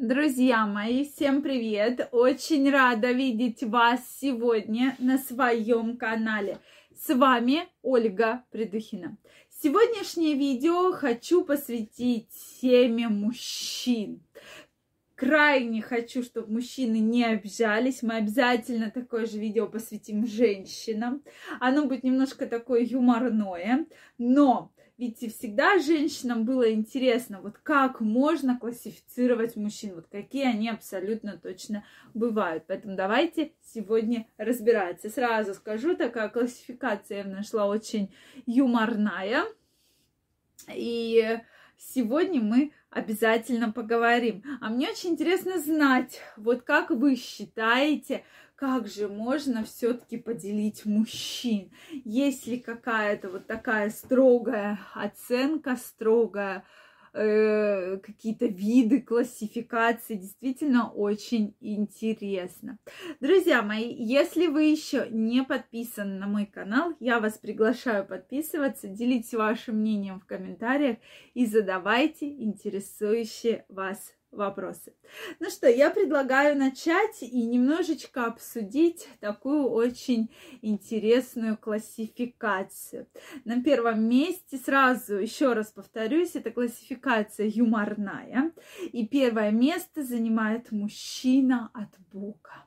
Друзья мои, всем привет! Очень рада видеть вас сегодня на своем канале. С вами Ольга Придухина. Сегодняшнее видео хочу посвятить теме мужчин. Крайне хочу, чтобы мужчины не обижались. Мы обязательно такое же видео посвятим женщинам. Оно будет немножко такое юморное, но ведь всегда женщинам было интересно, вот как можно классифицировать мужчин, вот какие они абсолютно точно бывают. Поэтому давайте сегодня разбираться. Сразу скажу, такая классификация я нашла очень юморная. И сегодня мы обязательно поговорим. А мне очень интересно знать, вот как вы считаете, как же можно все-таки поделить мужчин? Есть ли какая-то вот такая строгая оценка, строгая э, какие-то виды классификации. Действительно очень интересно. Друзья мои, если вы еще не подписаны на мой канал, я вас приглашаю подписываться, делитесь вашим мнением в комментариях и задавайте интересующие вас вопросы. Ну что, я предлагаю начать и немножечко обсудить такую очень интересную классификацию. На первом месте сразу еще раз повторюсь, это классификация юморная. И первое место занимает мужчина от Бога.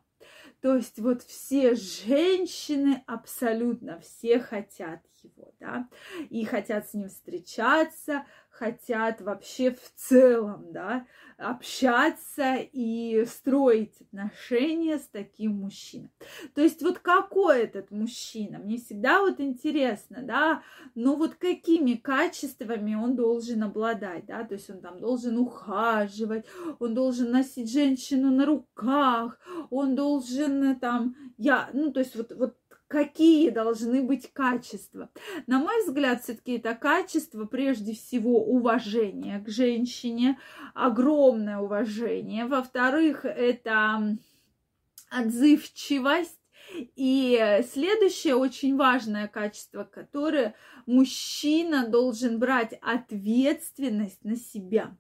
То есть вот все женщины, абсолютно все хотят его, да, и хотят с ним встречаться, хотят вообще в целом, да, общаться и строить отношения с таким мужчиной. То есть вот какой этот мужчина? Мне всегда вот интересно, да, ну вот какими качествами он должен обладать, да, то есть он там должен ухаживать, он должен носить женщину на руках, он должен там, я, ну то есть вот, вот какие должны быть качества. На мой взгляд, все-таки это качество, прежде всего, уважение к женщине, огромное уважение. Во-вторых, это отзывчивость. И следующее очень важное качество, которое мужчина должен брать ответственность на себя.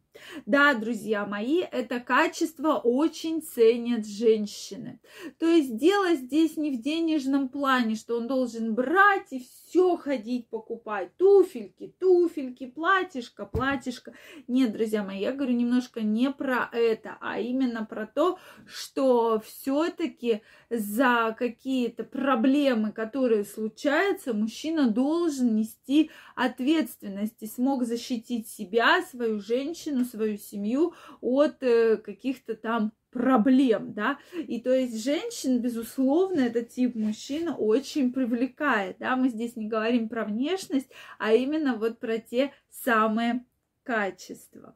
Да, друзья мои, это качество очень ценят женщины. То есть дело здесь не в денежном плане, что он должен брать и все ходить покупать. Туфельки, туфельки, платьишко, платьишко. Нет, друзья мои, я говорю немножко не про это, а именно про то, что все-таки за какие-то проблемы, которые случаются, мужчина должен нести ответственность и смог защитить себя, свою женщину, свою семью от э, каких-то там проблем, да, и то есть женщин, безусловно, этот тип мужчин очень привлекает, да, мы здесь не говорим про внешность, а именно вот про те самые качества.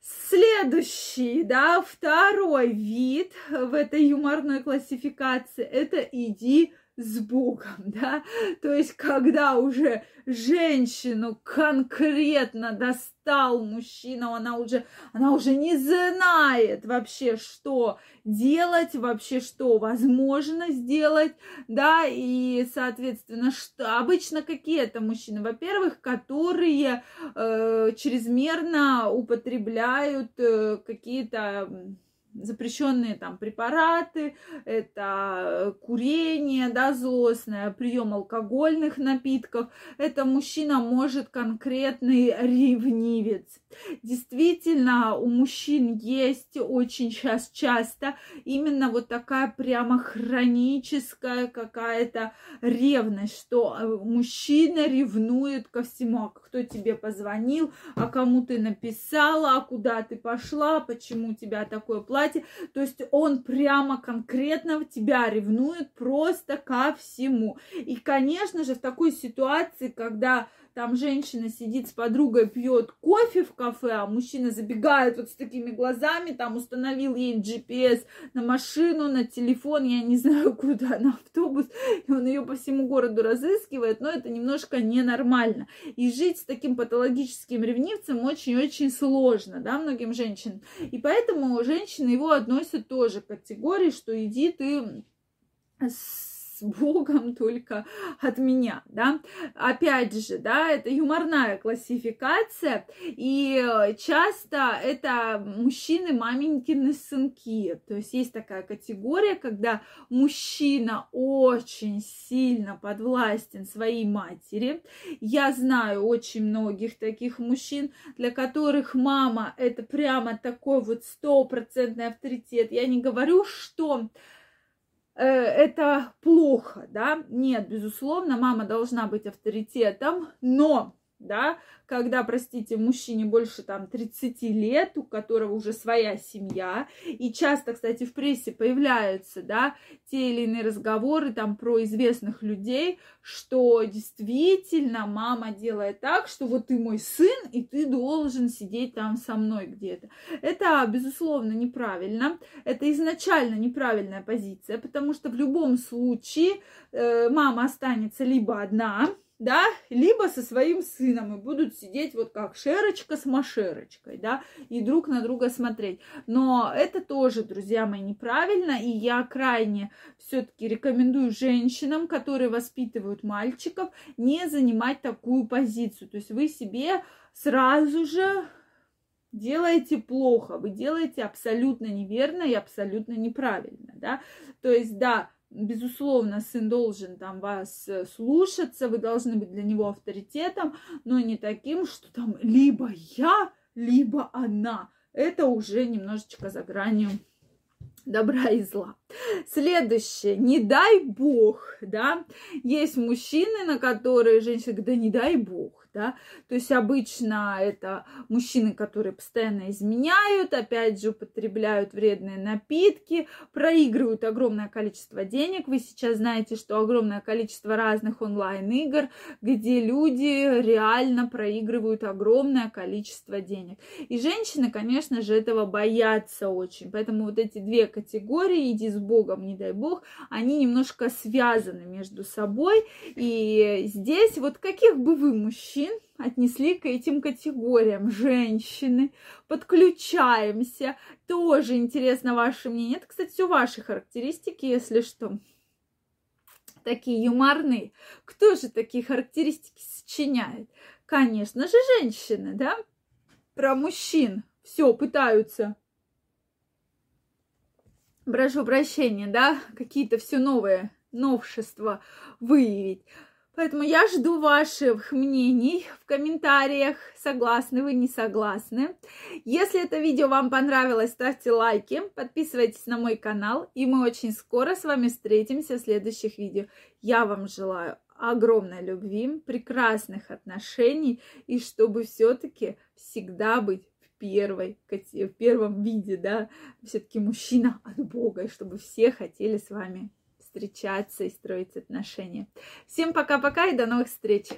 Следующий, да, второй вид в этой юморной классификации – это иди с Богом, да, то есть когда уже женщину конкретно достал мужчина, она уже, она уже не знает вообще, что делать, вообще, что возможно сделать, да, и, соответственно, что обычно какие это мужчины? Во-первых, которые э, чрезмерно употребляют э, какие-то запрещенные там препараты, это курение, да, прием алкогольных напитков, это мужчина может конкретный ревнивец. Действительно, у мужчин есть очень сейчас часто именно вот такая прямо хроническая какая-то ревность, что э, мужчина ревнует ко всему, а кто тебе позвонил, а кому ты написала, а куда ты пошла, почему у тебя такое платье, платье. То есть он прямо конкретно тебя ревнует просто ко всему. И, конечно же, в такой ситуации, когда там женщина сидит с подругой, пьет кофе в кафе, а мужчина забегает вот с такими глазами, там установил ей GPS на машину, на телефон, я не знаю куда, на автобус, и он ее по всему городу разыскивает, но это немножко ненормально. И жить с таким патологическим ревнивцем очень-очень сложно, да, многим женщинам. И поэтому женщины его относят тоже к категории, что иди ты с с Богом только от меня, да. Опять же, да, это юморная классификация, и часто это мужчины маменькины сынки, то есть есть такая категория, когда мужчина очень сильно подвластен своей матери. Я знаю очень многих таких мужчин, для которых мама это прямо такой вот стопроцентный авторитет. Я не говорю, что э, это плохо, да, нет, безусловно, мама должна быть авторитетом, но да, когда, простите, мужчине больше там 30 лет, у которого уже своя семья, и часто, кстати, в прессе появляются, да, те или иные разговоры там про известных людей, что действительно мама делает так, что вот ты мой сын, и ты должен сидеть там со мной где-то. Это, безусловно, неправильно. Это изначально неправильная позиция, потому что в любом случае э, мама останется либо одна, да, либо со своим сыном и будут сидеть вот как шерочка с машерочкой, да, и друг на друга смотреть. Но это тоже, друзья мои, неправильно, и я крайне все-таки рекомендую женщинам, которые воспитывают мальчиков, не занимать такую позицию. То есть вы себе сразу же делаете плохо, вы делаете абсолютно неверно и абсолютно неправильно, да. То есть, да, безусловно, сын должен там вас э, слушаться, вы должны быть для него авторитетом, но не таким, что там либо я, либо она. Это уже немножечко за гранью добра и зла. Следующее, не дай бог, да, есть мужчины, на которые женщина говорит, да не дай бог, да, то есть обычно это мужчины, которые постоянно изменяют, опять же употребляют вредные напитки, проигрывают огромное количество денег, вы сейчас знаете, что огромное количество разных онлайн-игр, где люди реально проигрывают огромное количество денег. И женщины, конечно же, этого боятся очень, поэтому вот эти две категории, иди с Богом, не дай Бог, они немножко связаны между собой, и здесь вот каких бы вы мужчин мужчин отнесли к этим категориям. Женщины, подключаемся. Тоже интересно ваше мнение. Это, кстати, все ваши характеристики, если что. Такие юморные. Кто же такие характеристики сочиняет? Конечно же, женщины, да? Про мужчин все пытаются прошу прощения, да, какие-то все новые новшества выявить. Поэтому я жду ваших мнений в комментариях, согласны вы, не согласны. Если это видео вам понравилось, ставьте лайки, подписывайтесь на мой канал, и мы очень скоро с вами встретимся в следующих видео. Я вам желаю огромной любви, прекрасных отношений, и чтобы все-таки всегда быть в первой, в первом виде, да, все-таки мужчина от Бога, и чтобы все хотели с вами встречаться и строить отношения. Всем пока-пока и до новых встреч!